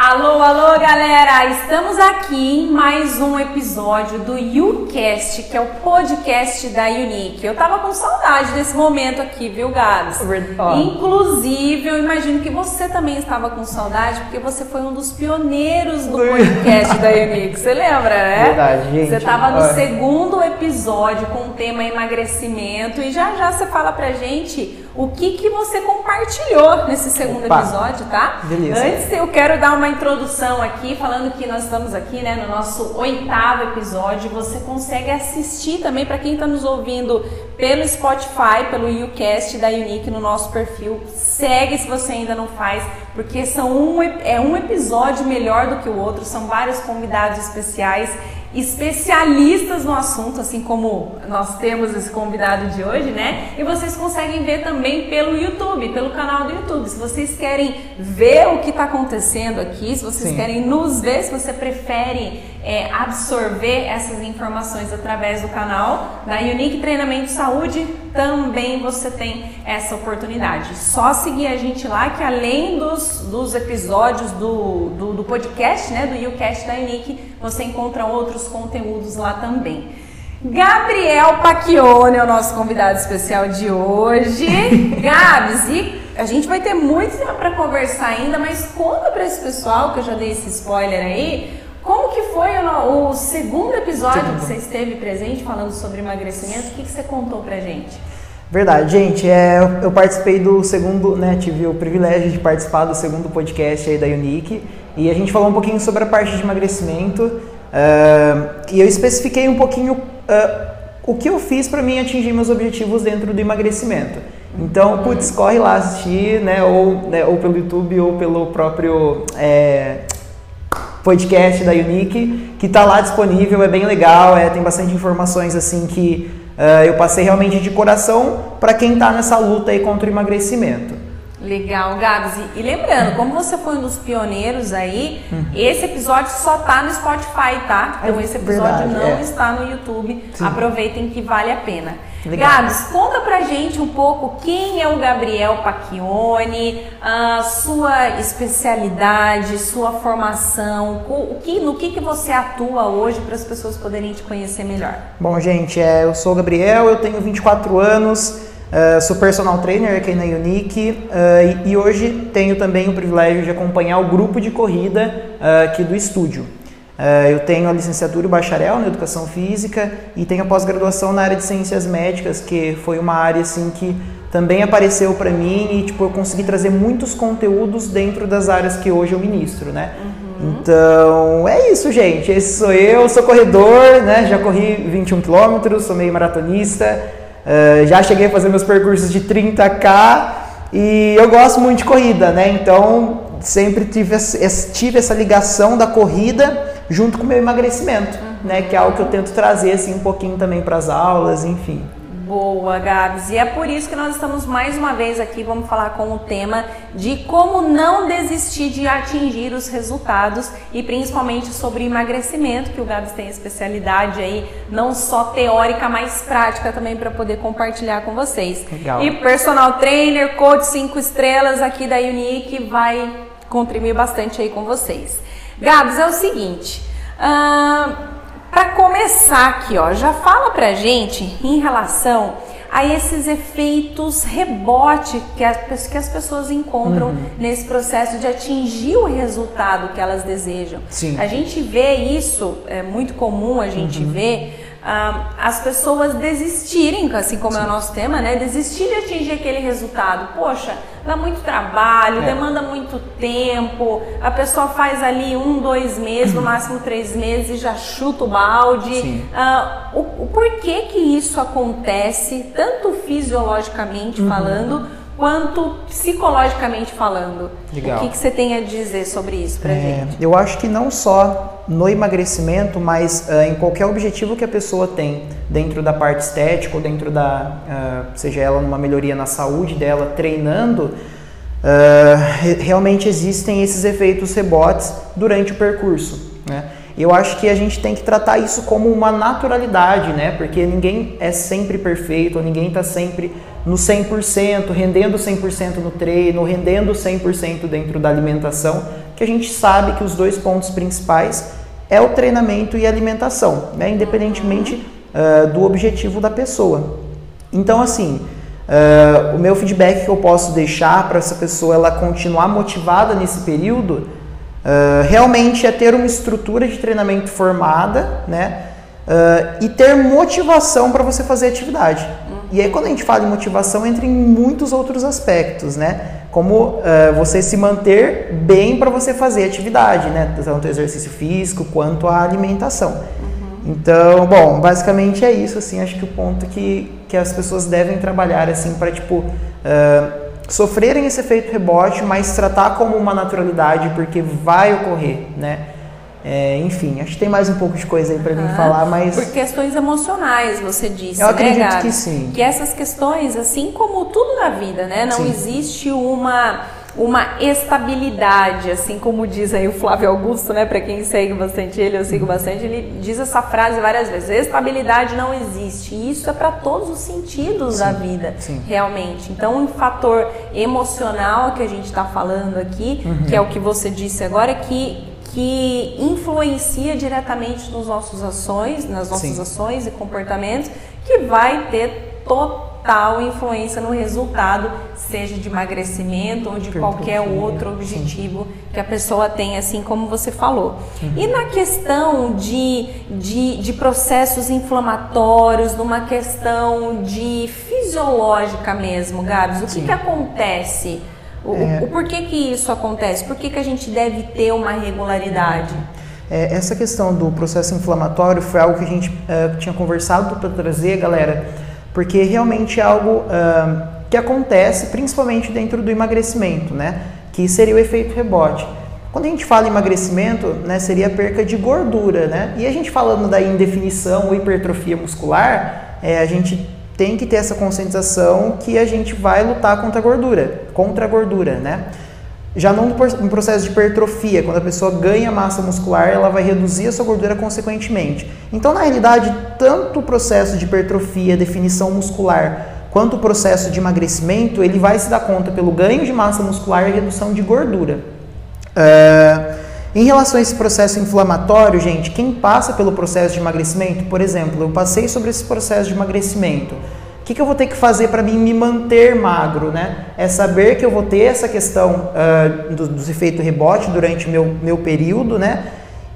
Alô, alô, galera! Estamos aqui em mais um episódio do YouCast, que é o podcast da Unique. Eu tava com saudade desse momento aqui, viu, Gabs? Inclusive, eu imagino que você também estava com saudade, porque você foi um dos pioneiros do podcast da Unique. Você lembra, né? Verdade, gente. Você estava no segundo episódio com o tema emagrecimento e já já você fala pra gente o que, que você compartilhou nesse segundo Opa. episódio, tá? Beleza. Antes eu quero dar uma introdução aqui, falando que nós estamos aqui, né, no nosso oitavo episódio. Você consegue assistir também para quem está nos ouvindo pelo Spotify, pelo YouCast da Unique no nosso perfil. Segue se você ainda não faz, porque são um, é um episódio melhor do que o outro. São vários convidados especiais especialistas no assunto, assim como nós temos esse convidado de hoje, né? E vocês conseguem ver também pelo YouTube, pelo canal do YouTube. Se vocês querem ver o que está acontecendo aqui, se vocês Sim. querem nos ver, se você prefere é, absorver essas informações através do canal da Unique Treinamento Saúde, também você tem essa oportunidade. Só seguir a gente lá, que além dos, dos episódios do, do, do podcast, né, do YouCast da Unique, você encontra outros conteúdos lá também. Gabriel Pacchione é o nosso convidado especial de hoje. Gabs, e a gente vai ter muito tempo para conversar ainda, mas conta para esse pessoal, que eu já dei esse spoiler aí, como que foi o, o segundo episódio que você esteve presente falando sobre emagrecimento? O que, que você contou pra gente? Verdade, gente. É, eu- eu participei do segundo, né? Tive o privilégio de participar do segundo podcast aí da Unique e a gente falou um pouquinho sobre a parte de emagrecimento ah, e eu especifiquei um pouquinho ah, o que eu fiz para mim atingir meus objetivos dentro do emagrecimento. Então, putz, corre lá assistir, né? Ou, né, ou pelo YouTube ou pelo próprio é, podcast da Unique, que está lá disponível, é bem legal, é, tem bastante informações assim que ah, eu passei realmente de coração para quem está nessa luta aí contra o emagrecimento. Legal, Gabs. E, e lembrando, como você foi um dos pioneiros aí, esse episódio só tá no Spotify, tá? Então É esse episódio verdade, não é. está no YouTube. Sim. Aproveitem que vale a pena. Legal. Gabs, conta pra gente um pouco quem é o Gabriel Pacchione, a sua especialidade, sua formação, o o que, no que, que você atua hoje para as pessoas poderem te conhecer melhor. Bom, gente, é, eu sou o Gabriel, eu tenho 24 anos, eh, sou personal trainer aqui na Unique eh, e, e hoje tenho também o privilégio de acompanhar o grupo de corrida eh, aqui do estúdio. Eu tenho a licenciatura e o bacharel na educação física e tenho a pós-graduação na área de ciências médicas, que foi uma área assim que também apareceu para mim e tipo eu consegui trazer muitos conteúdos dentro das áreas que hoje eu ministro, né? Então, é isso, gente. Esse sou eu, sou corredor, né? Já corri 21 quilômetros, sou meio maratonista, eh, já cheguei a fazer meus percursos de 30k e eu gosto muito de corrida, né? Então, sempre tive, tive essa ligação da corrida junto com o meu emagrecimento, né? Que é algo que eu tento trazer assim um pouquinho também para as aulas, enfim. Boa, Gabs. E é por isso que nós estamos mais uma vez aqui, vamos falar com o tema de como não desistir de atingir os resultados e principalmente sobre emagrecimento, que o Gabs tem especialidade aí, não só teórica, mas prática também para poder compartilhar com vocês. Legal. E personal trainer, coach 5 estrelas aqui da Unique vai contribuir bastante aí com vocês. Gabs, é o seguinte, para começar aqui, ó, já fala pra gente em relação a esses efeitos rebote que as, que as pessoas encontram nesse processo de atingir o resultado que elas desejam. Sim. A gente vê isso, é muito comum a gente ver ah, as pessoas desistirem, assim como é o nosso tema, né? Desistir de atingir aquele resultado. Poxa, dá muito trabalho, É. demanda muito tempo, a pessoa faz ali um, dois meses, no máximo três meses e já chuta o balde. Sim. Ah, o, o porquê que isso acontece, tanto fisiologicamente Uhum. falando, quanto psicologicamente falando? Legal. O que, que você tem a dizer sobre isso pra É, gente? eu acho que não só no emagrecimento, mas ah, em qualquer objetivo que a pessoa tem dentro da parte estética ou dentro da, ah, seja ela numa melhoria na saúde dela, treinando, re- realmente existem esses efeitos rebotes durante o percurso, né? Eu acho que a gente tem que tratar isso como uma naturalidade, né? Porque ninguém é sempre perfeito, ninguém está sempre no 100%, rendendo 100% no treino, rendendo 100% dentro da alimentação, que a gente sabe que os dois pontos principais é o treinamento e a alimentação, né? independentemente uh, do objetivo da pessoa. Então, assim, uh, o meu feedback que eu posso deixar para essa pessoa ela continuar motivada nesse período uh, realmente é ter uma estrutura de treinamento formada, né? e ter motivação para você fazer atividade. E aí, quando a gente fala em motivação, entra em muitos outros aspectos, né? Como uh, você se manter bem para você fazer atividade, né? Tanto o exercício físico quanto a alimentação. Uhum. Então, bom, basicamente é isso, assim, acho que o ponto que, que as pessoas devem trabalhar, assim, para, tipo, uh, sofrerem esse efeito rebote, mas tratar como uma naturalidade, porque vai ocorrer, né? É, enfim, acho que tem mais um pouco de coisa aí para mim falar, mas. Por questões emocionais, você disse. Eu né, acredito Gabi? que sim. Que essas questões, assim como tudo na vida, né? Não sim. existe uma uma estabilidade, assim como diz aí o Flávio Augusto, né? Para quem segue bastante ele, eu sigo bastante, ele diz essa frase várias vezes: estabilidade não existe. E isso é para todos os sentidos sim, da vida, sim. realmente. Então, um fator emocional que a gente está falando aqui, uhum. que é o que você disse agora, que que influencia diretamente nos nossos ações, nas nossas Sim. ações e comportamentos, que vai ter total influência no resultado, seja de emagrecimento ou de qualquer outro objetivo Sim. que a pessoa tem, assim como você falou. Uhum. E na questão de, de, de processos inflamatórios, numa questão de fisiológica mesmo, Gabs, o que, que acontece? O, é... o porquê que isso acontece? Por que, que a gente deve ter uma regularidade? É, essa questão do processo inflamatório foi algo que a gente uh, tinha conversado para trazer, galera, porque realmente é algo uh, que acontece principalmente dentro do emagrecimento, né? Que seria o efeito rebote. Quando a gente fala em emagrecimento, né, seria a perca de gordura, né? E a gente falando da indefinição ou hipertrofia muscular, é, a gente tem que ter essa conscientização que a gente vai lutar contra a gordura, contra a gordura, né? Já não no processo de hipertrofia, quando a pessoa ganha massa muscular, ela vai reduzir a sua gordura consequentemente. Então, na realidade, tanto o processo de hipertrofia, definição muscular, quanto o processo de emagrecimento, ele vai se dar conta pelo ganho de massa muscular e redução de gordura. Uh, em relação a esse processo inflamatório, gente, quem passa pelo processo de emagrecimento, por exemplo, eu passei sobre esse processo de emagrecimento. O que, que eu vou ter que fazer para mim me manter magro, né? É saber que eu vou ter essa questão uh, dos, dos efeitos rebote durante meu, meu período, né?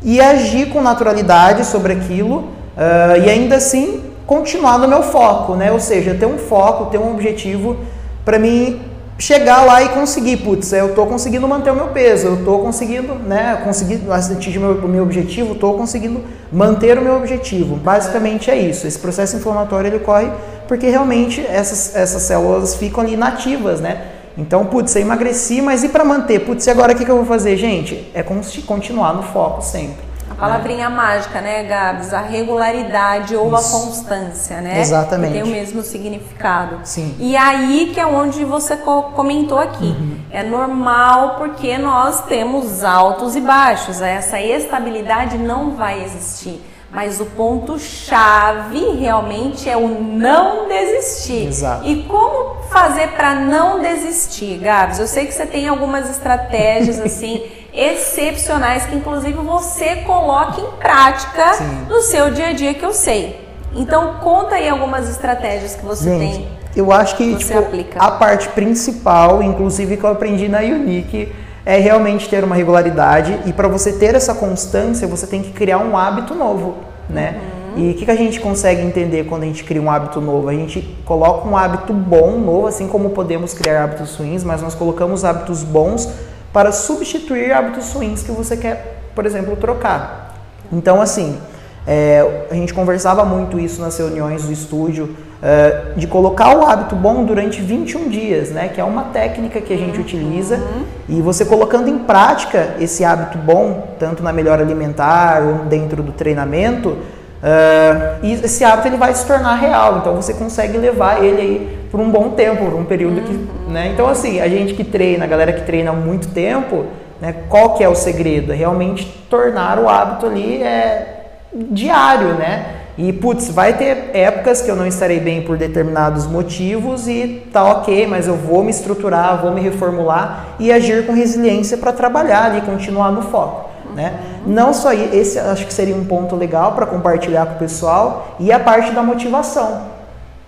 E agir com naturalidade sobre aquilo uh, e ainda assim continuar no meu foco, né? Ou seja, ter um foco, ter um objetivo para mim chegar lá e conseguir, putz, eu estou conseguindo manter o meu peso, eu estou conseguindo, né, conseguir atingir o meu, meu objetivo, estou conseguindo manter o meu objetivo. Basicamente é isso. Esse processo inflamatório ele ocorre porque realmente essas, essas células ficam ali inativas, né? Então, putz, eu emagreci, mas e para manter? Putz, e agora o que, que eu vou fazer, gente? É continuar no foco sempre. Palavrinha é. mágica, né, Gabs? A regularidade ou Isso. a constância, né? Exatamente. Que tem o mesmo significado. Sim. E aí que é onde você comentou aqui. Uhum. É normal porque nós temos altos e baixos. Essa estabilidade não vai existir. Mas o ponto chave realmente é o não desistir. Exato. E como fazer para não desistir, Gabs? Eu sei que você tem algumas estratégias assim excepcionais que inclusive você coloca em prática Sim. no seu dia a dia que eu sei. Então conta aí algumas estratégias que você Gente, tem. Eu acho que, que tipo, a parte principal, inclusive que eu aprendi na Unique, é realmente ter uma regularidade e para você ter essa constância, você tem que criar um hábito novo, né? Uhum. E o que, que a gente consegue entender quando a gente cria um hábito novo? A gente coloca um hábito bom, novo, assim como podemos criar hábitos ruins, mas nós colocamos hábitos bons para substituir hábitos ruins que você quer, por exemplo, trocar. Então, assim, é, a gente conversava muito isso nas reuniões do estúdio, é, de colocar o hábito bom durante 21 dias, né? Que é uma técnica que a gente uhum. utiliza. E você colocando em prática esse hábito bom, tanto na melhora alimentar ou dentro do treinamento, Uh, e esse hábito ele vai se tornar real, então você consegue levar ele aí por um bom tempo, por um período que, uhum. né? Então assim, a gente que treina, a galera que treina há muito tempo, né? Qual que é o segredo? É realmente tornar o hábito ali é, diário, né? E, putz, vai ter épocas que eu não estarei bem por determinados motivos e tá ok, mas eu vou me estruturar, vou me reformular e agir com resiliência para trabalhar e continuar no foco. Né? Não só esse, acho que seria um ponto legal para compartilhar com o pessoal e a parte da motivação,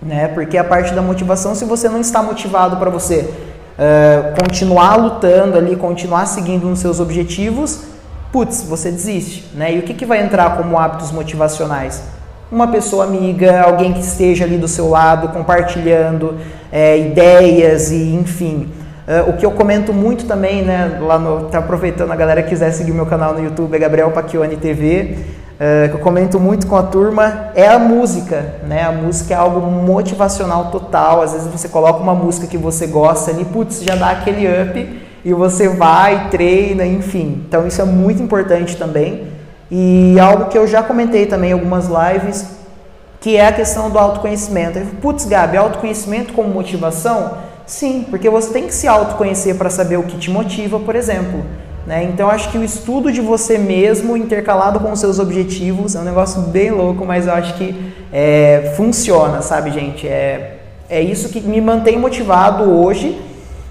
né? Porque a parte da motivação, se você não está motivado para você uh, continuar lutando ali, continuar seguindo nos seus objetivos, putz, você desiste, né? E o que, que vai entrar como hábitos motivacionais? Uma pessoa amiga, alguém que esteja ali do seu lado, compartilhando é, ideias e enfim. Uh, o que eu comento muito também, né, lá no, tá aproveitando a galera que quiser seguir meu canal no YouTube, é Gabriel Pacchioni TV, uh, que eu comento muito com a turma, é a música, né, a música é algo motivacional total, às vezes você coloca uma música que você gosta ali, putz, já dá aquele up, e você vai, treina, enfim. Então isso é muito importante também. E algo que eu já comentei também em algumas lives, que é a questão do autoconhecimento. Putz, Gabi, autoconhecimento como motivação? Sim, porque você tem que se autoconhecer para saber o que te motiva, por exemplo. Né? Então acho que o estudo de você mesmo, intercalado com os seus objetivos, é um negócio bem louco, mas eu acho que é, funciona, sabe, gente? É, é isso que me mantém motivado hoje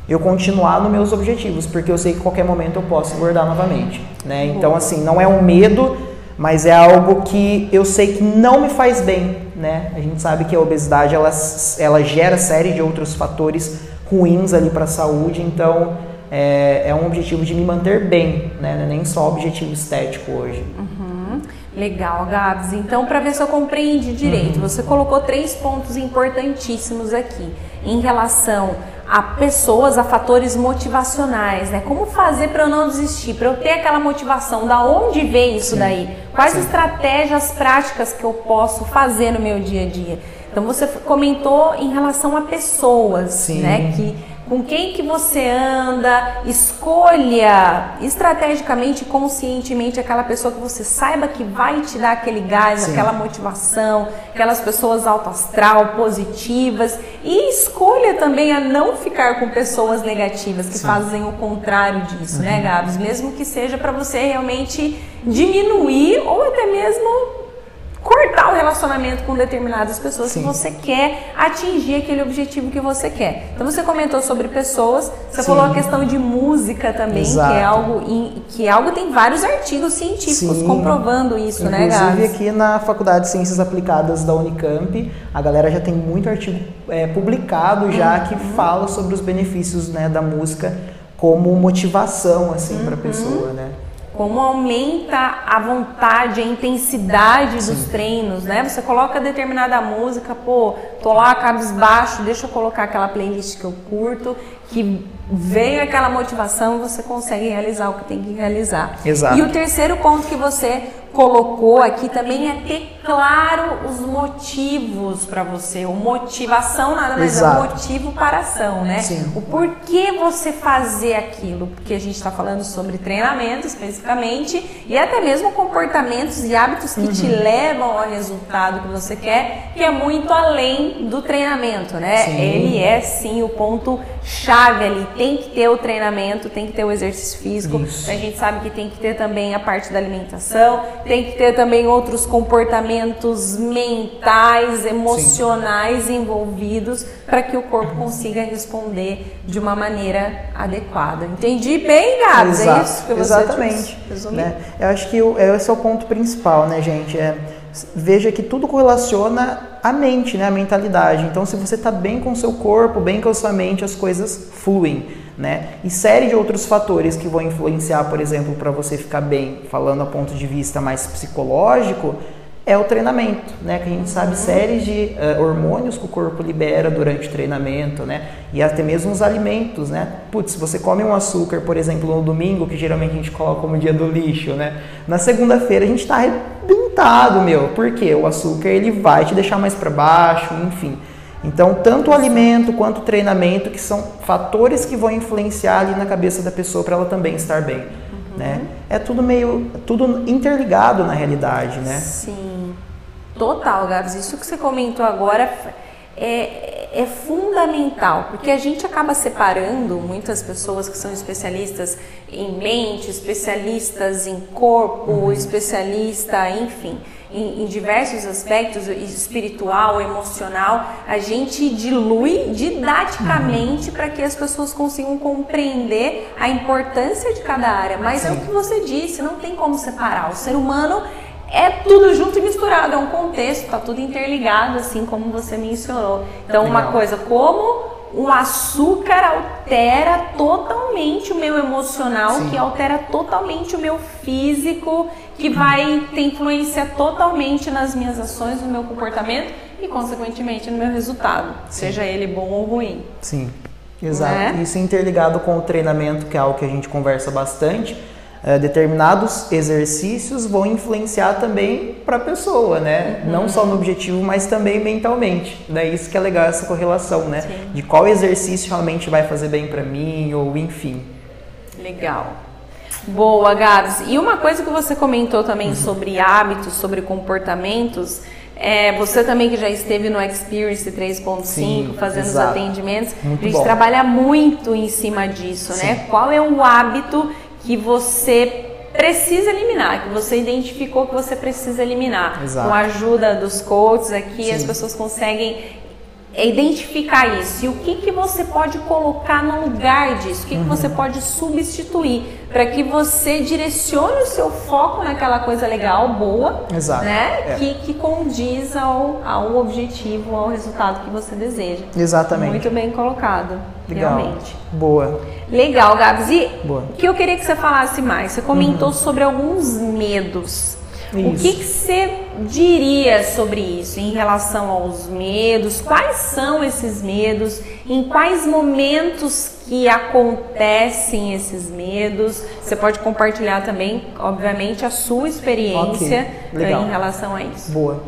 eu continuar nos meus objetivos, porque eu sei que qualquer momento eu posso engordar novamente, né? Então assim, não é um medo, mas é algo que eu sei que não me faz bem, né? A gente sabe que a obesidade ela, ela gera série de outros fatores ruins ali para a saúde, então é, é, um objetivo de me manter bem, né? É nem só objetivo estético hoje. Uhum. Legal, Gabs. Então, para ver se eu compreendi direito, uhum. você colocou três pontos importantíssimos aqui em relação a pessoas, a fatores motivacionais, né? Como fazer para eu não desistir, para eu ter aquela motivação? Da onde vem isso Sim. daí? Quais Sim. estratégias práticas que eu posso fazer no meu dia a dia? Então você comentou em relação a pessoas, Sim. né? Que com quem que você anda, escolha estrategicamente, conscientemente aquela pessoa que você saiba que vai te dar aquele gás, Sim. aquela motivação, aquelas pessoas alto astral, positivas e escolha também a não ficar com pessoas negativas que Sim. fazem o contrário disso, né, uhum. né, Gabs? Mesmo que seja para você realmente diminuir ou até mesmo cortar o relacionamento com determinadas pessoas Sim. que você quer atingir aquele objetivo que você quer. Então você comentou sobre pessoas, você Sim. falou a questão de música também, Exato. que é algo que é algo tem vários artigos científicos Sim. comprovando isso, Inclusive, né, Inclusive aqui na Faculdade de Ciências Aplicadas da Unicamp, a galera já tem muito artigo é, publicado já uhum. que fala sobre os benefícios né, da música como motivação assim uhum. para a pessoa, né? Como aumenta a vontade, a intensidade dos Sim. treinos, né? Você coloca determinada música, pô, tô lá cabisbaixo, deixa eu colocar aquela playlist que eu curto, que vem aquela motivação, você consegue realizar o que tem que realizar. Exato. E o terceiro ponto que você colocou aqui também é ter claro os motivos para você. O motivação nada mais Exato. é um motivo para a ação, né? Sim. O porquê você fazer aquilo. Porque a gente está falando sobre treinamento especificamente e até mesmo comportamentos e hábitos que uhum. te levam ao resultado que você quer, que é muito além do treinamento, né? Sim. Ele é sim o ponto chave ali. Tem que ter o treinamento, tem que ter o exercício físico. Isso. A gente sabe que tem que ter também a parte da alimentação, tem que ter também outros comportamentos mentais, emocionais Sim. envolvidos para que o corpo consiga responder de uma maneira adequada. Entendi bem, Gabs? É isso que você Exatamente. Né? Eu acho que esse é o ponto principal, né, gente? É, veja que tudo correlaciona a mente, né, a mentalidade. Então, se você está bem com o seu corpo, bem com a sua mente, as coisas fluem. Né? E série de outros fatores que vão influenciar, por exemplo, para você ficar bem, falando a ponto de vista mais psicológico, é o treinamento, né? Que a gente sabe séries de uh, hormônios que o corpo libera durante o treinamento, né? E até mesmo os alimentos, né? Putz, se você come um açúcar, por exemplo, no domingo, que geralmente a gente coloca como dia do lixo, né? Na segunda-feira a gente está arrebentado, meu. Por quê? O açúcar ele vai te deixar mais para baixo, enfim. Então, tanto o alimento quanto o treinamento, que são fatores que vão influenciar ali na cabeça da pessoa para ela também estar bem. Uhum. Né? É tudo meio, tudo interligado na realidade, né? Sim, total, Gabs. Isso que você comentou agora é, é fundamental, porque a gente acaba separando muitas pessoas que são especialistas em mente, especialistas em corpo, uhum. especialista, enfim, em, em, diversos aspectos, espiritual, emocional, a gente dilui didaticamente para que as pessoas consigam compreender a importância de cada área. Mas Sim. é o que você disse, não tem como separar. O ser humano é tudo junto e misturado, é um contexto, tá tudo interligado, assim como você mencionou. Então, uma coisa como o açúcar altera totalmente o meu emocional, Sim. que altera totalmente o meu físico, que vai ter influência totalmente nas minhas ações, no meu comportamento e, consequentemente, no meu resultado, Sim. seja ele bom ou ruim. Sim, exato. Né? Isso interligado com o treinamento, que é algo que a gente conversa bastante Uh, determinados exercícios vão influenciar também para a pessoa, né? Uhum. Não só no objetivo, mas também mentalmente. É isso que é legal essa correlação, né? Sim. De qual exercício realmente vai fazer bem para mim ou enfim. Legal. Boa, Gabs. E uma coisa que você comentou também uhum. sobre hábitos, sobre comportamentos, é, você também que já esteve no Experience 3.5 fazendo exato. os atendimentos, muito a gente bom. trabalha muito em cima disso, né? Sim. né? Qual é o hábito que você precisa eliminar, que você identificou que você precisa eliminar. Exato. Com a ajuda dos coaches aqui, Sim. as pessoas conseguem identificar isso. E o que, que você pode colocar no lugar disso? O que, uhum. que você pode substituir? para que você direcione o seu foco naquela coisa legal, boa, Exato. né? É. Que, que condiz ao, ao objetivo, ao resultado que você deseja. Exatamente. Muito bem colocado, Legal. realmente. Boa. Legal, Gabs. E o que eu queria que você falasse mais? Você comentou uhum. sobre alguns medos. Isso. O que, que você diria sobre isso em relação aos medos? Quais são esses medos? Em quais momentos que acontecem esses medos? Você pode compartilhar também, obviamente, a sua experiência okay. em relação a isso. Boa.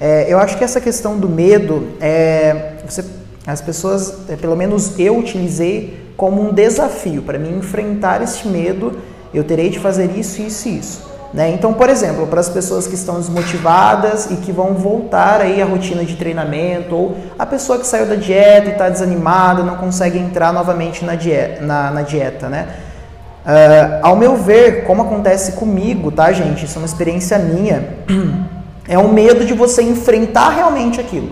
É, eu acho que essa questão do medo, é, você, as pessoas, é, pelo menos eu utilizei como um desafio para mim enfrentar esse medo. Eu terei de fazer isso, isso e isso. Né? Então, por exemplo, para as pessoas que estão desmotivadas e que vão voltar aí à rotina de treinamento, ou a pessoa que saiu da dieta e está desanimada, não consegue entrar novamente na dieta, na, na dieta né? Uh, ao meu ver, como acontece comigo, tá, gente? Isso é uma experiência minha. É o medo de você enfrentar realmente aquilo.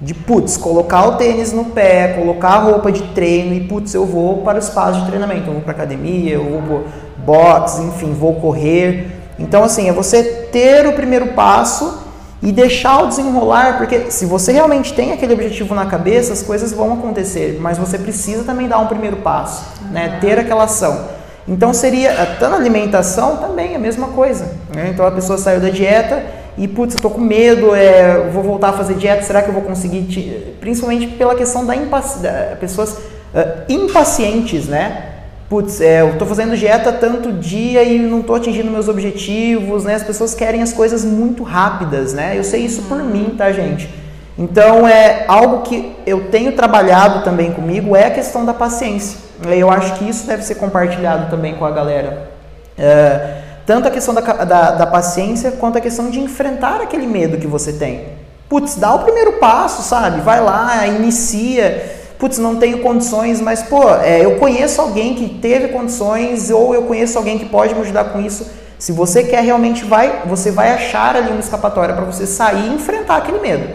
De, putz, colocar o tênis no pé, colocar a roupa de treino e, putz, eu vou para o espaço de treinamento. Eu vou para academia, eu vou boxe, enfim, vou correr. Então, assim, é você ter o primeiro passo e deixar o desenrolar, porque se você realmente tem aquele objetivo na cabeça, as coisas vão acontecer, mas você precisa também dar um primeiro passo, uhum. né? Ter aquela ação. Então seria, até na alimentação também a mesma coisa. Né? Então a pessoa saiu da dieta e, putz, eu tô com medo, é, vou voltar a fazer dieta, será que eu vou conseguir? Te... Principalmente pela questão da impaciência, pessoas uh, impacientes, né? Putz, é, eu estou fazendo dieta tanto dia e não estou atingindo meus objetivos, né? As pessoas querem as coisas muito rápidas, né? Eu sei isso por mim, tá, gente? Então, é algo que eu tenho trabalhado também comigo é a questão da paciência. Eu acho que isso deve ser compartilhado também com a galera. É, tanto a questão da, da, da paciência quanto a questão de enfrentar aquele medo que você tem. Putz, dá o primeiro passo, sabe? Vai lá, inicia putz, não tenho condições, mas pô, é, eu conheço alguém que teve condições ou eu conheço alguém que pode me ajudar com isso. Se você quer realmente vai, você vai achar ali uma escapatória para você sair e enfrentar aquele medo.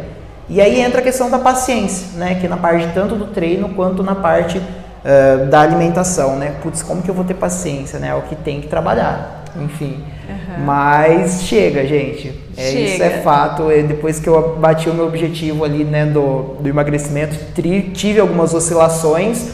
E aí entra a questão da paciência, né? Que na parte tanto do treino quanto na parte uh, da alimentação, né? Putz, como que eu vou ter paciência, né? É o que tem que trabalhar. Enfim. Uhum. Mas chega, gente. É, chega. Isso é fato. É, depois que eu bati o meu objetivo ali né, do, do emagrecimento, tri, tive algumas oscilações.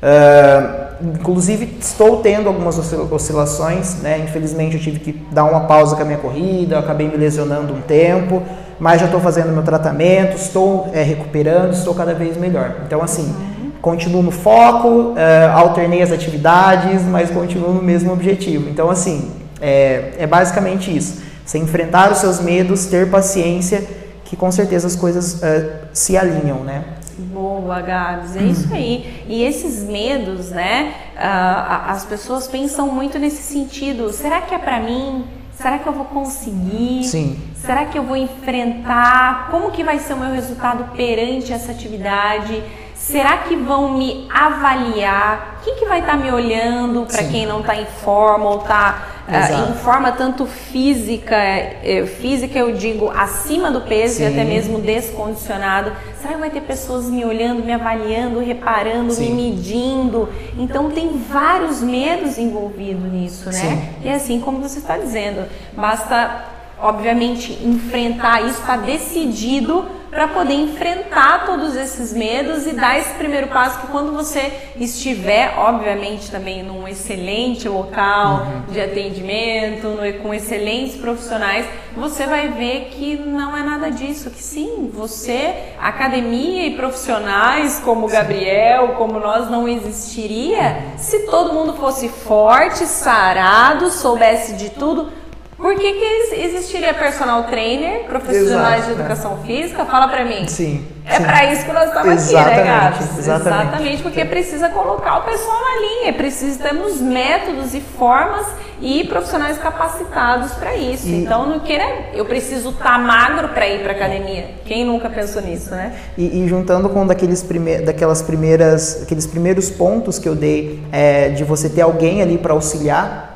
Uh, inclusive estou tendo algumas oscilações, né? Infelizmente eu tive que dar uma pausa com a minha corrida, acabei me lesionando um tempo, mas já estou fazendo meu tratamento, estou é, recuperando, estou cada vez melhor. Então assim, uhum. continuo no foco, uh, alternei as atividades, mas continuo no mesmo objetivo. Então assim, é, é basicamente isso. Você enfrentar os seus medos, ter paciência, que com certeza as coisas uh, se alinham, né? Boa, Gabs, é isso aí. E esses medos, né? Uh, as pessoas pensam muito nesse sentido. Será que é para mim? será que eu vou conseguir? Sim. Será que eu vou enfrentar? Como que vai ser o meu resultado perante essa atividade? Será que vão me avaliar? Quem que vai estar tá me olhando para quem não está em forma ou está uh, em forma tanto física, eh, física eu digo acima do peso Sim. e até mesmo descondicionado? Será que vai ter pessoas me olhando, me avaliando, reparando, Sim. me medindo? Então tem vários medos envolvidos nisso, né? Sim. E assim como você está dizendo, basta obviamente enfrentar isso, está decidido para poder enfrentar todos esses medos e dar esse primeiro passo que quando você estiver, obviamente, também num excelente local uhum. de atendimento, com excelentes profissionais, você vai ver que não é nada disso, que sim, você, academia e profissionais como o Gabriel, como nós, não existiria se todo mundo fosse forte, sarado, soubesse de tudo, por que, que existiria personal trainer, profissionais de educação né? física? Fala pra mim. Sim. É para isso que nós estamos exatamente, aqui, né, Gabs? Exatamente. Exatamente, porque precisa colocar o pessoal na linha, precisamos métodos e formas e profissionais capacitados para isso. E, então, não queira, eu preciso estar tá magro para ir para academia. Quem nunca pensou nisso, né? E, e juntando com daqueles prime daquelas primeiras, aqueles primeiros pontos que eu dei é, de você ter alguém ali para auxiliar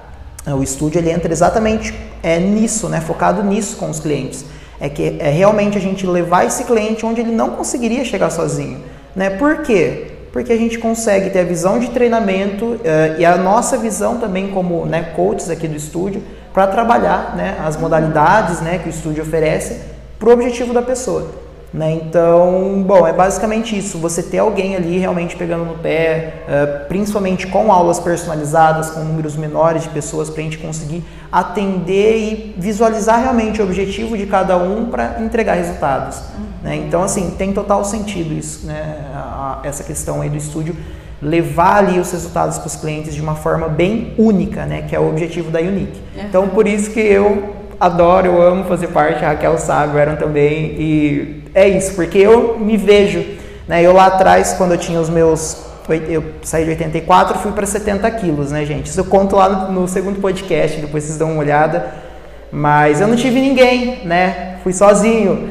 o estúdio ele entra exatamente é, nisso, né, focado nisso com os clientes. É que é realmente a gente levar esse cliente onde ele não conseguiria chegar sozinho. Né? Por quê? Porque a gente consegue ter a visão de treinamento uh, e a nossa visão também como né, coaches aqui do estúdio para trabalhar né, as modalidades né, que o estúdio oferece para o objetivo da pessoa. Né? Então, bom, é basicamente isso. Você ter alguém ali realmente pegando no pé, uh, principalmente com aulas personalizadas, com números menores de pessoas, para a gente conseguir atender e visualizar realmente o objetivo de cada um para entregar resultados. Uhum. Né? Então, assim, tem total sentido isso, né? A, essa questão aí do estúdio levar ali os resultados para os clientes de uma forma bem única, né? Que é o objetivo da Unique. Uhum. Então, por isso que eu adoro, eu amo fazer parte, a Raquel sabe, eram também, e é isso, porque eu me vejo, né, eu lá atrás, quando eu tinha os meus, eu saí de 84, fui para 70 quilos, né, gente, isso eu conto lá no, no segundo podcast, depois vocês dão uma olhada, mas eu não tive ninguém, né, fui sozinho,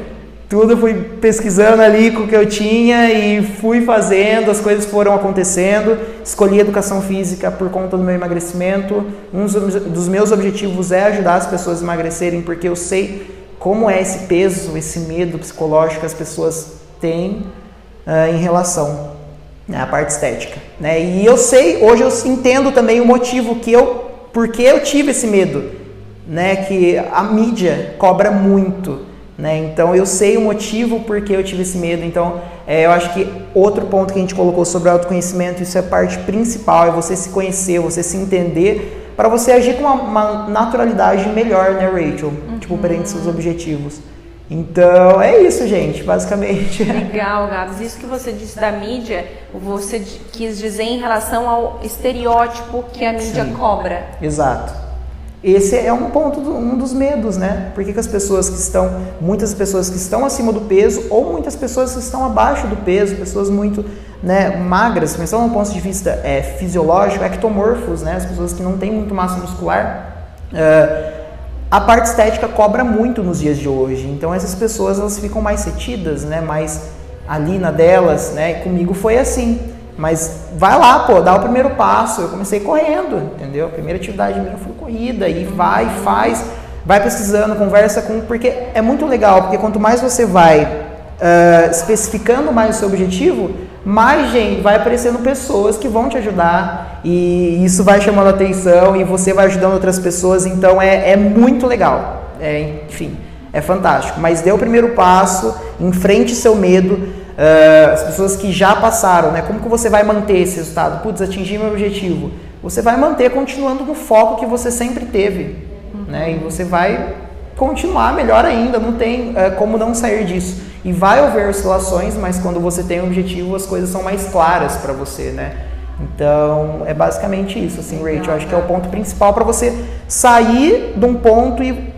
tudo fui pesquisando ali com o que eu tinha e fui fazendo, as coisas foram acontecendo. Escolhi educação física por conta do meu emagrecimento. Um dos meus objetivos é ajudar as pessoas a emagrecerem, porque eu sei como é esse peso, esse medo psicológico que as pessoas têm uh, em relação à parte estética. Né? E eu sei, hoje eu entendo também o motivo que eu, porque eu tive esse medo, né? Que a mídia cobra muito né? Então eu sei o motivo porque eu tive esse medo. Então é, eu acho que outro ponto que a gente colocou sobre autoconhecimento, isso é parte principal, é você se conhecer, você se entender, para você agir com uma, uma, naturalidade melhor, né, Rachel? Uhum. Tipo, perante seus objetivos. Então é isso, gente, basicamente. Legal, Gabs. Isso que você disse da mídia, você quis dizer em relação ao estereótipo que a mídia Sim. cobra. Exato. Esse é um ponto, um dos medos, né? Por que, que as pessoas que estão, muitas pessoas que estão acima do peso ou muitas pessoas que estão abaixo do peso, pessoas muito né, magras, pensando do ponto de vista é, fisiológico, ectomorfos, né? As pessoas que não têm muito massa muscular, uh, a parte estética cobra muito nos dias de hoje. Então essas pessoas elas ficam mais retidas, né? Mais ali na delas, né? E comigo foi assim. Mas vai lá, pô, dá o primeiro passo. Eu comecei correndo, entendeu? A primeira atividade minha foi corrida e vai, faz, vai pesquisando, conversa com, porque é muito legal, porque quanto mais você vai uh, especificando mais o seu objetivo, mais gente vai aparecendo pessoas que vão te ajudar e isso vai chamando atenção e você vai ajudando outras pessoas, então é, é muito legal. É, enfim, é fantástico. Mas dê o primeiro passo, enfrente seu medo Uh, as pessoas que já passaram, né? Como que você vai manter esse resultado? Putz, atingir meu objetivo. Você vai manter continuando no foco que você sempre teve, uhum. né? E você vai continuar melhor ainda, não tem uh, como não sair disso. E vai haver oscilações, mas quando você tem um objetivo, as coisas são mais claras para você, né? Então, é basicamente isso, assim, Rachel. Eu acho que é o ponto principal para você sair de um ponto e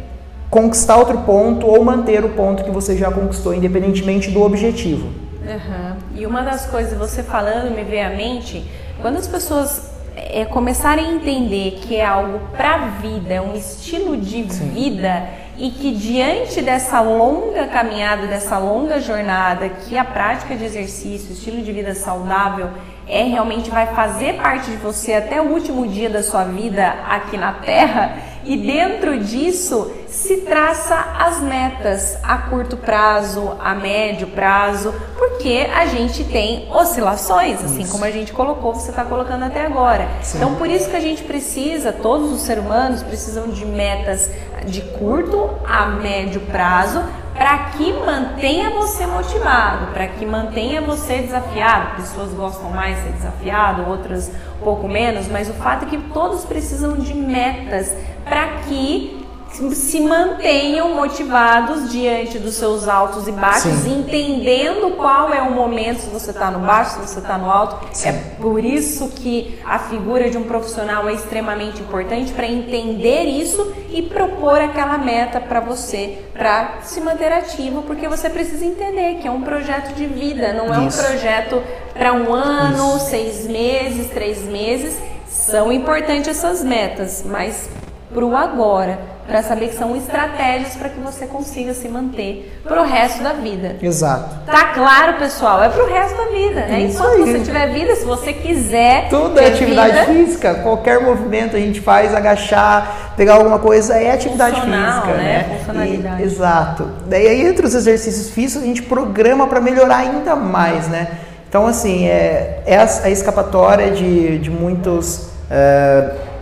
conquistar outro ponto ou manter o ponto que você já conquistou, independentemente do objetivo. Uhum. E uma das coisas, você falando, me veio à mente, quando as pessoas é, começarem a entender que é algo para a vida, é um estilo de Sim. vida e que diante dessa longa caminhada, dessa longa jornada, que a prática de exercício, estilo de vida saudável é realmente vai fazer parte de você até o último dia da sua vida aqui na Terra e dentro disso se traça as metas a curto prazo, a médio prazo, porque a gente tem oscilações, assim isso. como a gente colocou, você está colocando até agora. Sim. Então por isso que a gente precisa, todos os seres humanos precisam de metas de curto a médio prazo para que mantenha você motivado, para que mantenha você desafiado. Pessoas gostam mais de ser desafiado, outras um pouco menos, mas o fato é que todos precisam de metas para que se mantenham motivados diante dos seus altos e baixos, Sim. entendendo qual é o momento, se você está no baixo, se você está no alto. Sim. É por isso que a figura de um profissional é extremamente importante para entender isso e propor aquela meta para você, para se manter ativo, porque você precisa entender que é um projeto de vida, não é isso. um projeto para um ano, isso. seis meses, três meses. São importantes essas metas, mas para o agora para saber que são estratégias para que você consiga se manter para o resto da vida. Exato. Tá claro, pessoal? É para o resto da vida, né? Isso Enquanto aí. você tiver vida, se você quiser. Tudo é atividade vida, física. Qualquer movimento a gente faz, agachar, pegar alguma coisa é atividade física, né? né? Funcionalidade. E, exato. Daí aí entre os exercícios físicos a gente programa para melhorar ainda mais, né? Então assim é, é a, escapatória de, de muitos uh,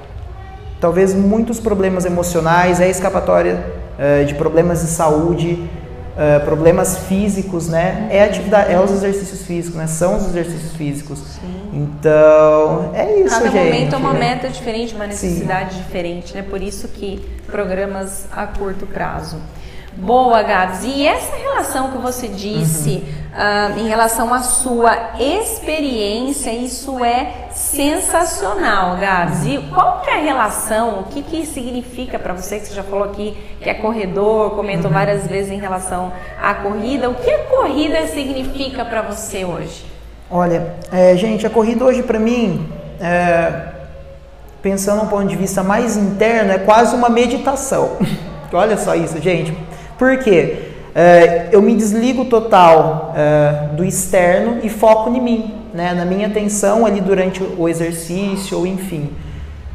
talvez muitos problemas emocionais, é escapatória uh, de problemas de saúde, uh, problemas físicos, né? É atividade, é os exercícios físicos, né? São os exercícios físicos. Sim. Então, é isso, Cada gente. Cada momento é uma meta diferente, uma necessidade Sim. diferente, né? Por isso que programas a curto prazo. Boa, Gabs. E essa relação que você disse uhum. uh, em relação à sua experiência, isso é sensacional, Gabs. E qual que é a relação? O que, que significa para você, que você já falou aqui que é corredor, comentou uhum. várias vezes em relação à corrida. O que a corrida significa para você hoje? Olha, é, gente, a corrida hoje para mim, é, pensando um ponto de vista mais interno, é quase uma meditação. Olha só isso, gente. Por quê? É, eu me desligo total é, do externo e foco em mim, né, na minha atenção ali durante o exercício ou enfim.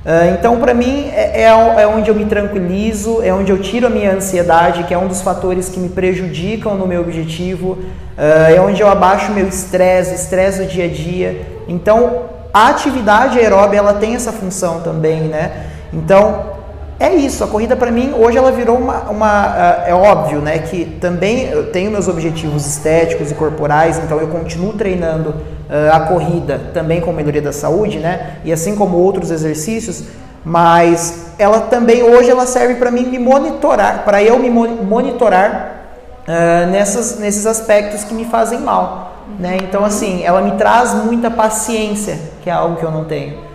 É, então, para mim, é, é, é, onde eu me tranquilizo, é onde eu tiro a minha ansiedade, que é um dos fatores que me prejudicam no meu objetivo, é, é onde eu abaixo o meu estresse, estresse do dia a dia. Então, a atividade aeróbica ela tem essa função também, né? Então, é isso, a corrida para mim hoje ela virou uma, uma uh, é óbvio, né, que também eu tenho meus objetivos estéticos e corporais, então eu continuo treinando uh, a corrida também com melhoria da saúde, né, e assim como outros exercícios, mas ela também hoje ela serve para mim me monitorar, para eu me monitorar uh, nessas, nesses aspectos que me fazem mal, né, então assim ela me traz muita paciência, que é algo que eu não tenho.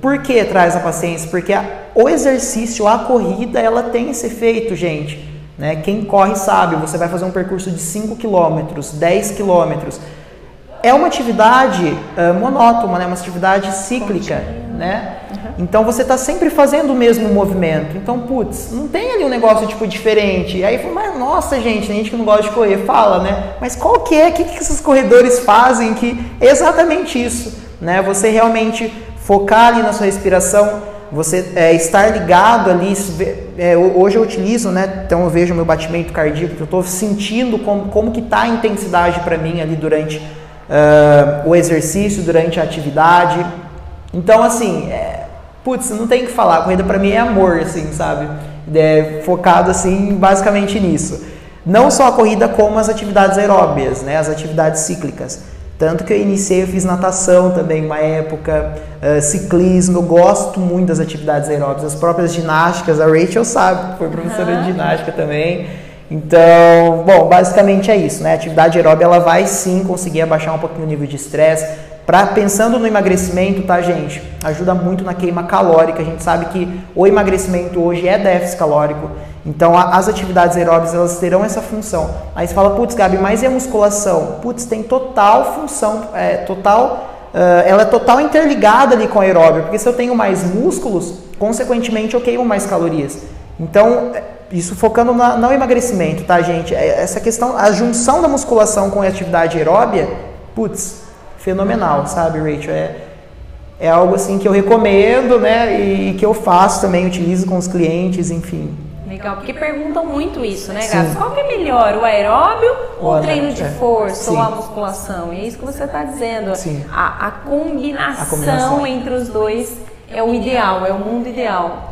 Por que traz a paciência? Porque a, o exercício, a corrida, ela tem esse efeito, gente. Né? Quem corre sabe, você vai fazer um percurso de 5 km, 10 km. É uma atividade uh, monótona, né? uma atividade cíclica. Né? Uhum. Então você está sempre fazendo o mesmo movimento. Então, putz, não tem ali um negócio tipo diferente. E aí, mas nossa, gente, gente que não gosta de correr, fala, né? Mas qual que é? O que, que esses corredores fazem que é exatamente isso? Né? Você realmente focar ali na sua respiração, você é, estar ligado ali. É, hoje eu utilizo, né? Então eu vejo meu batimento cardíaco, eu estou sentindo como, como que está a intensidade para mim ali durante uh, o exercício, durante a atividade. Então, assim, é, putz, não tem que falar. A corrida para mim é amor, assim, sabe? É, focado, assim, basicamente nisso. Não só a corrida, como as atividades aeróbias, né? As atividades cíclicas. Tanto que eu iniciei, eu fiz natação também uma época, uh, ciclismo, eu gosto muito das atividades aeróbicas, as próprias ginásticas, a Rachel sabe, foi professora uhum. de ginástica também. Então, bom, basicamente é isso, né? A atividade aeróbica ela vai sim conseguir abaixar um pouquinho o nível de estresse. Pra, pensando no emagrecimento, tá, gente? Ajuda muito na queima calórica. A gente sabe que o emagrecimento hoje é déficit calórico. Então, a, as atividades aeróbicas elas terão essa função. Aí você fala, putz, Gabi, mas e a musculação? Putz, tem total função, é, total uh, ela é total interligada ali com a aeróbio, porque se eu tenho mais músculos, consequentemente eu queimo mais calorias. Então, isso focando na, no emagrecimento, tá, gente? É, essa questão, a junção da musculação com a atividade aeróbia, putz, fenomenal, sabe, Rachel? É, é algo assim que eu recomendo, né? E que eu faço também, utilizo com os clientes, enfim. Legal, porque perguntam muito isso, né, Gato? Qual que é melhor, o aeróbio ou o treino de é. força Sim. ou a musculação? E é isso que você está dizendo. Sim. A, a, combinação a combinação entre os dois é o ideal, é o mundo ideal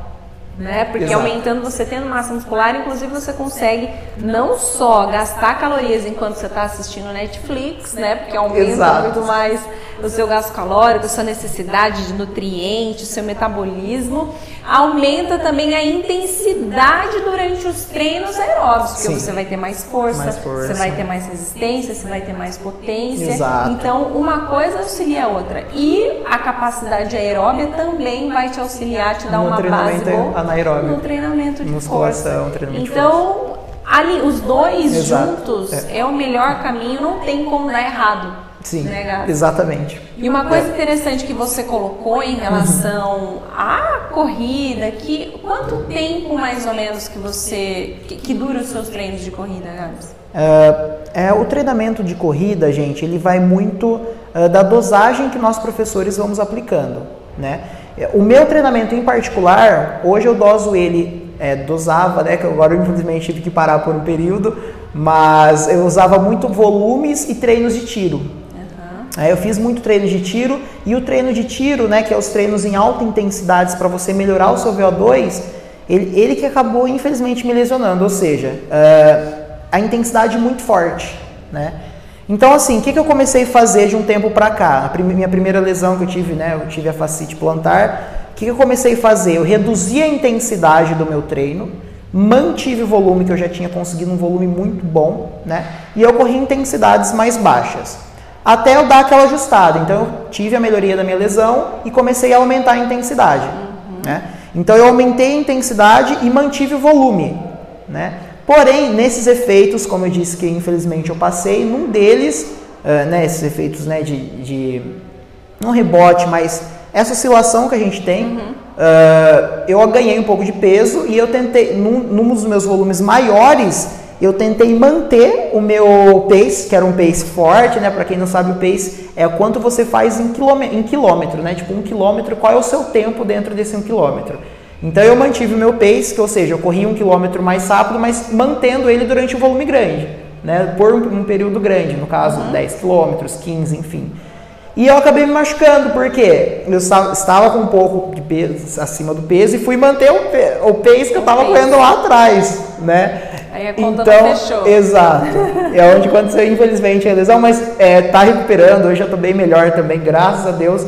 né? Porque Exato. aumentando, você tendo massa muscular, inclusive você consegue não só gastar calorias enquanto você está assistindo Netflix, né? Porque aumenta Exato. muito mais o seu gasto calórico, sua necessidade de nutrientes, o seu metabolismo. Aumenta também a intensidade durante os treinos aeróbicos, porque Sim. você vai ter mais força, mais força, você vai ter mais resistência, você vai ter mais potência. Exato. Então, uma coisa auxilia a outra. E a capacidade aeróbica também vai te auxiliar, te dar no uma base boa anaeróbico. no treinamento de Musculação, força. treinamento então, ali, os dois Exato. juntos é. é o melhor caminho, não tem como dar errado. Sim, né, exatamente. E uma coisa é. interessante que você colocou em relação à corrida, que quanto tempo mais ou menos que você que, que dura os seus treinos de corrida, Gabs? Uh, é, o treinamento de corrida, gente, ele vai muito uh, da dosagem que nós professores vamos aplicando, né? O meu treinamento em particular, hoje eu doso ele, é, dosava, né? Que agora eu infelizmente tive que parar por um período, mas eu usava muito volumes e treinos de tiro. Aí eu fiz muito treino de tiro e o treino de tiro, né, que é os treinos em alta intensidade para você melhorar o seu VO2, ele, ele, que acabou infelizmente me lesionando, ou seja, uh, a intensidade muito forte, né? Então assim, o que, que eu comecei a fazer de um tempo para cá? A prim minha primeira lesão que eu tive, né, eu tive a fascite plantar. O que, que eu comecei a fazer? Eu reduzi a intensidade do meu treino, mantive o volume que eu já tinha conseguido um volume muito bom, né? E eu corri intensidades mais baixas até eu dar aquela ajustada. Então eu tive a melhoria da minha lesão e comecei a aumentar a intensidade. Uhum. Né? Então eu aumentei a intensidade e mantive o volume. Né? Porém, nesses efeitos, como eu disse que infelizmente eu passei, num deles, uh, né, esses efeitos né, de, de. não rebote, mas essa oscilação que a gente tem, uhum. uh, eu ganhei um pouco de peso e eu tentei, num, num dos meus volumes maiores, eu tentei manter o meu pace, que era um pace forte, né? Para quem não sabe, o pace é quanto você faz em quilômetro, em quilômetro, né? Tipo, um quilômetro, qual é o seu tempo dentro desse um quilômetro. Então eu mantive o meu pace, que ou seja, eu corri um quilômetro mais rápido, mas mantendo ele durante um volume grande, né? Por um, um período grande, no caso, uhum. 10 quilômetros, 15, enfim. E eu acabei me machucando, porque eu estava com um pouco de peso acima do peso e fui manter o, pace que eu estava correndo lá atrás, né? Aí a conta então, não fechou. Exato. É onde aconteceu, infelizmente, a lesão, mas é, tá recuperando, hoje já estou bem melhor também, graças a Deus.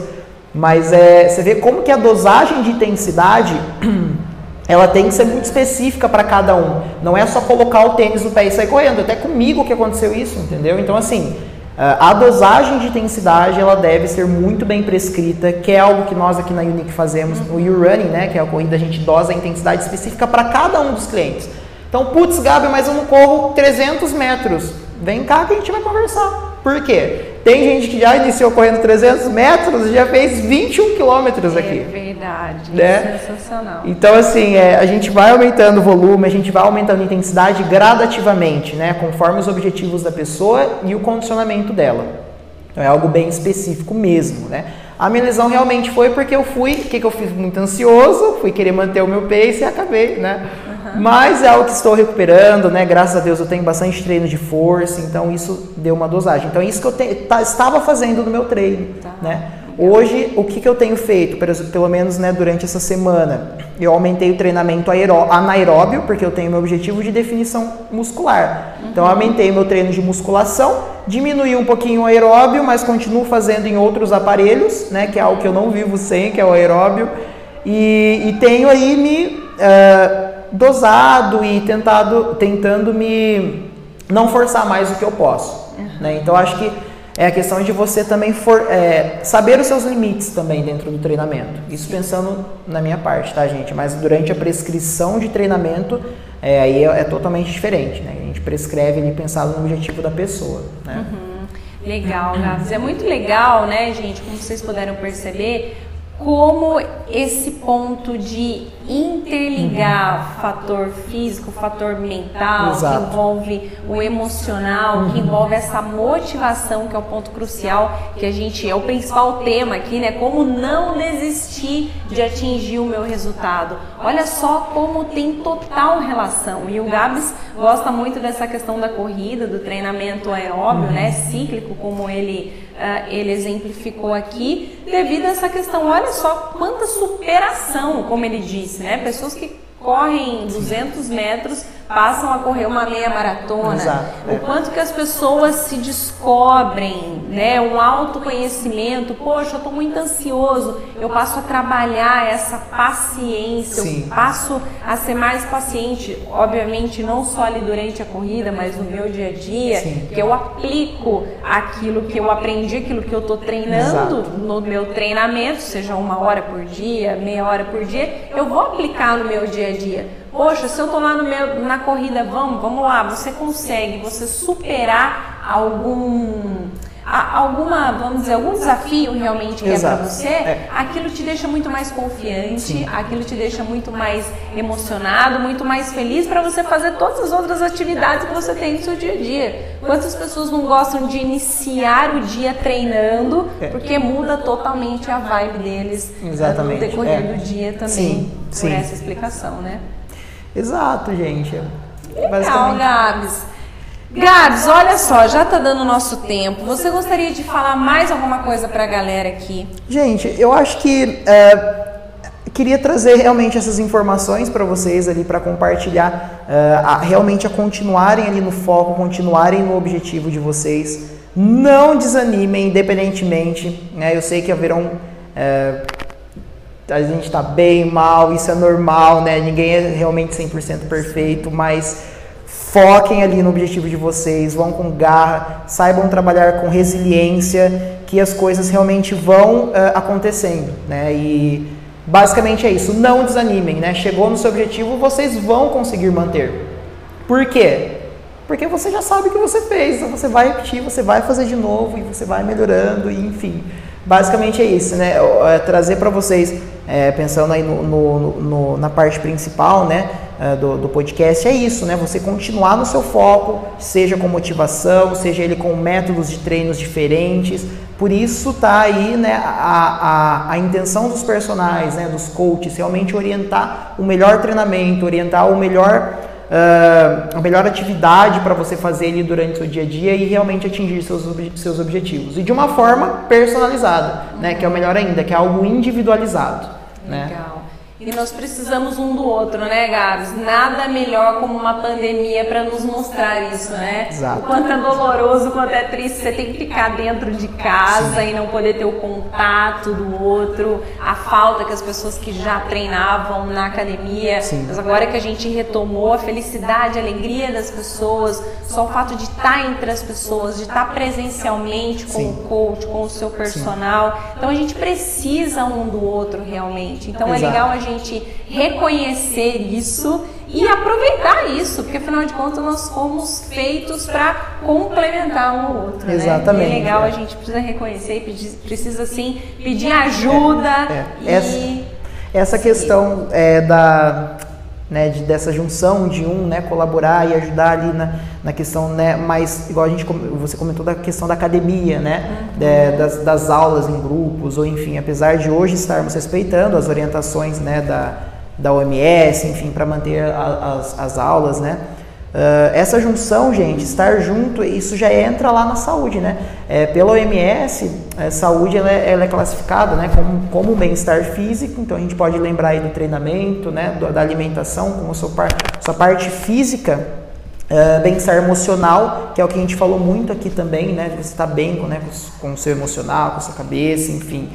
Mas é, você vê como que a dosagem de intensidade ela tem que ser muito específica para cada um. Não é só colocar o tênis no pé e sair correndo. Até comigo que aconteceu isso, entendeu? Então, assim, a dosagem de intensidade ela deve ser muito bem prescrita, que é algo que nós aqui na Unique fazemos no U-Running, né? Que é a corrida, a gente dosa a intensidade específica para cada um dos clientes. Então, putz, Gabi, mas eu não corro 300 metros. Vem cá que a gente vai conversar. Por quê? Tem gente que já iniciou correndo 300 metros e já fez 21 quilômetros aqui. É verdade, né? sensacional. Então, assim, é, a gente vai aumentando o volume, a gente vai aumentando a intensidade gradativamente, né? Conforme os objetivos da pessoa e o condicionamento dela. Então, é algo bem específico mesmo, né? A minha lesão realmente foi porque eu fui, o que, que eu fiz? Muito ansioso, fui querer manter o meu pace e acabei, né? Mas é algo que estou recuperando, né? Graças a Deus eu tenho bastante treino de força, então isso deu uma dosagem. Então é isso que eu te, tá, estava fazendo no meu treino, tá. né? Hoje, o que, que eu tenho feito, pelo menos né, durante essa semana? Eu aumentei o treinamento anaeróbio, porque eu tenho meu objetivo de definição muscular. Uhum. Então, eu aumentei meu treino de musculação, diminui um pouquinho o aeróbio, mas continuo fazendo em outros aparelhos, né, que é algo que eu não vivo sem, que é o aeróbio. E, e tenho aí me uh, dosado e tentado, tentando me não forçar mais do que eu posso. Uhum. Né? Então, acho que é a questão de você também for, é, saber os seus limites também dentro do treinamento. Isso pensando na minha parte, tá, gente? Mas durante a prescrição de treinamento, é, aí é, é, totalmente diferente, né? A gente prescreve ali pensado no objetivo da pessoa, né? Uhum. Legal, Gabs. É muito legal, né, gente, como vocês puderam perceber, como esse ponto de interligar uhum. fator físico, fator mental, Exato. que envolve o emocional, uhum. que envolve essa motivação, que é o ponto crucial, que a gente é o principal tema aqui, né? Como não desistir de atingir o meu resultado. Olha só como tem total relação. E o Gabs gosta muito dessa questão da corrida, do treinamento aeróbio, uhum. né? Cíclico, como ele uh, ele exemplificou aqui, devido a essa questão. Olha só quanta superação, como ele disse, né? Pessoas que correm 200 metros passam a correr uma meia maratona, Exato, o quanto que as pessoas se descobrem, né, um autoconhecimento, poxa, eu estou muito ansioso, eu passo a trabalhar essa paciência, Sim. eu passo a ser mais paciente, obviamente não só ali durante a corrida, mas no meu dia a dia, Sim. que eu aplico aquilo que eu aprendi, aquilo que eu estou treinando Exato. no meu treinamento, seja uma hora por dia, meia hora por dia, eu vou aplicar no meu dia a dia. Poxa, se eu tô lá no meu, na corrida, vamos, vamos lá, você consegue, você superar algum alguma, vamos dizer, algum desafio realmente que Exato. é para você, é. aquilo te deixa muito mais confiante, Sim. aquilo te deixa muito mais emocionado, muito mais feliz para você fazer todas as outras atividades que você tem no seu dia a dia. Quantas pessoas não gostam de iniciar o dia treinando, é. porque muda totalmente a vibe deles Exatamente. no decorrer é. do dia também, Sim. por Sim. essa explicação, né? Exato, gente. Legal, Gabs. Gabs, olha só, já tá dando nosso tempo. Você gostaria de falar mais alguma coisa para a galera aqui? Gente, eu acho que é, queria trazer realmente essas informações para vocês ali para compartilhar, é, a, realmente a continuarem ali no foco, continuarem no objetivo de vocês. Não desanimem, independentemente. Né? Eu sei que haverão é, a gente está bem, mal, isso é normal, né? Ninguém é realmente 100% perfeito, mas foquem ali no objetivo de vocês, vão com garra, saibam trabalhar com resiliência, que as coisas realmente vão uh, acontecendo, né? E basicamente é isso, não desanimem, né? Chegou no seu objetivo, vocês vão conseguir manter. Por quê? Porque você já sabe o que você fez, então você vai repetir, você vai fazer de novo e você vai melhorando, e enfim. Basicamente é isso, né? É trazer para vocês, é, pensando aí no, no, no, na parte principal, né? É, do, do, podcast, é isso, né? Você continuar no seu foco, seja com motivação, seja ele com métodos de treinos diferentes. Por isso tá aí, né? A, a, a intenção dos personagens, né? Dos coaches, realmente orientar o melhor treinamento, orientar o melhor uh, a melhor atividade para você fazer ali durante o seu dia a dia e realmente atingir seus, seus objetivos. E de uma forma personalizada, né? Que é o melhor ainda, que é algo individualizado. Né? Legal. Né? E nós precisamos um do outro, né, Gabs? Nada melhor como uma pandemia para nos mostrar isso, né? Exato. O quanto é doloroso, o quanto é triste você tem que ficar dentro de casa Sim. e não poder ter o contato do outro, a falta que as pessoas que já treinavam na academia, Sim. mas agora que a gente retomou a felicidade, a alegria das pessoas, só o fato de estar entre as pessoas, de estar presencialmente com Sim. o coach, com o seu personal. Então a gente precisa um do outro realmente. Então Exato. é legal a gente gente reconhecer isso e aproveitar isso, porque afinal de contas nós fomos feitos para complementar um ao outro. Exatamente. Né? E é legal, é. a gente precisa reconhecer, pedir, precisa sim pedir ajuda. É, é. E... Essa, essa questão é, da né, de, dessa junção de um né, colaborar e ajudar ali na, na questão, né, mais igual a gente você comentou da questão da academia, né, de, das, das aulas em grupos, ou enfim, apesar de hoje estarmos respeitando as orientações né, da, da OMS, enfim, para manter a, as, as aulas, né, Uh, essa junção, gente, estar junto, isso já entra lá na saúde, né? É, pela OMS, a saúde ela é, ela é classificada né, como, como bem-estar físico, então a gente pode lembrar aí do treinamento, né, da alimentação, como sua, par, sua parte física, uh, bem-estar emocional, que é o que a gente falou muito aqui também, né? Você estar tá bem com, né, com, com o seu emocional, com a sua cabeça, enfim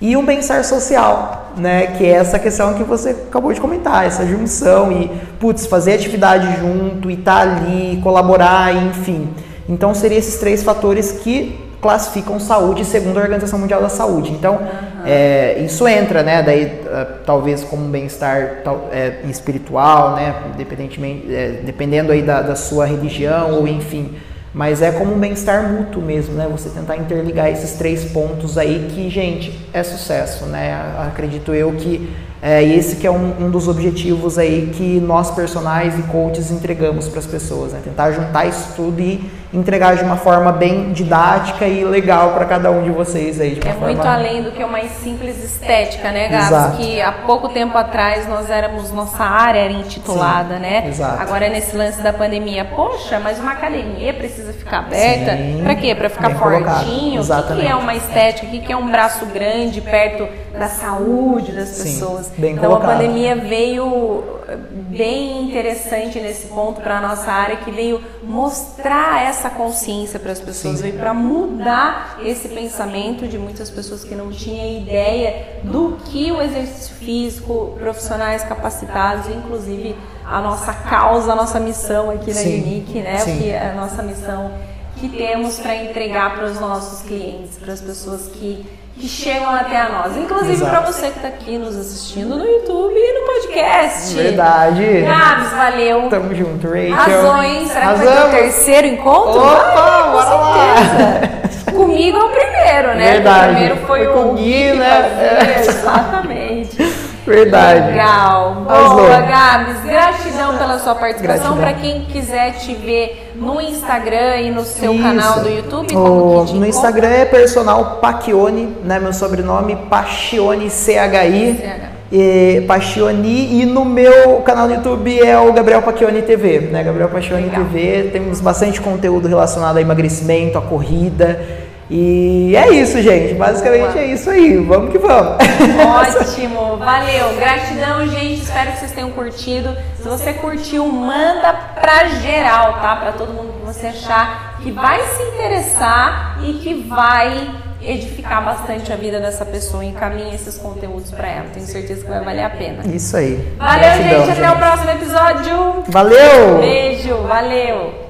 e um bem-estar social, né? Que é essa questão que você acabou de comentar, essa junção e, putz, fazer atividade junto e estar tá ali, colaborar, enfim. Então, seriam esses três fatores que classificam saúde segundo a Organização Mundial da Saúde. Então, uhum. é, isso entra, né? Daí, uh, talvez como bem-estar é, espiritual, né? Independentemente, é, dependendo aí da, da sua religião ou enfim mas é como um bem-estar mútuo mesmo, né? Você tentar interligar esses três pontos aí que, gente, é sucesso, né? Acredito eu que é, esse que é um, um, dos objetivos aí que nós personagens e coaches entregamos para as pessoas, né? Tentar juntar isso tudo e entregar de uma forma bem didática e legal para cada um de vocês aí. é forma... muito além do que uma simples estética, né, Gabs? Que há pouco tempo atrás nós éramos, nossa área era intitulada, Sim, né? Exato. Agora nesse lance da pandemia, poxa, mas uma academia precisa ficar aberta? Para quê? Para ficar fortinho? O que, que, é uma estética? O que, que é um braço grande perto da saúde das Sim, pessoas? Bem então colocado. a pandemia veio bem interessante nesse ponto para a nossa área, que veio mostrar essa consciência para as pessoas, veio para mudar esse pensamento de muitas pessoas que não tinham ideia do que o exercício físico, profissionais capacitados, inclusive a nossa causa, a nossa missão aqui na Sim. Unique, né? Sim. Que é a nossa missão que temos para entregar para os nossos clientes, para as pessoas que que chegam até a nós. Inclusive para você que está aqui nos assistindo no YouTube e no podcast. Verdade. Gabs, valeu. Tamo junto, Rachel. Razões. Será que vai ter o terceiro encontro? Opa, bora lá. Comigo é o primeiro, né? Verdade. O primeiro foi, foi o com Gui, né? Exatamente. Verdade. Legal. Boa, Gabs. Gratidão pela sua participação. Para quem quiser te ver no Instagram e no seu Isso. canal do YouTube, o, No Instagram é personal Pacchione, né? Meu sobrenome CHI. E, Pachioni e no meu canal no YouTube é o Gabriel Pacchioni TV, né? Gabriel Pacchioni TV, temos bastante conteúdo relacionado a emagrecimento, a corrida, e é isso, gente. Basicamente Boa. é isso aí. Vamos que vamos. Ótimo, valeu. Gratidão, gente. Espero que vocês tenham curtido. Se você curtiu, manda pra geral, tá? Pra todo mundo que você achar que vai se interessar e que vai edificar bastante a vida dessa pessoa. Encaminhe esses conteúdos para ela. Tenho certeza que vai valer a pena. Isso aí. Valeu, Gratidão, gente. Até o próximo episódio. Valeu. Beijo. Valeu.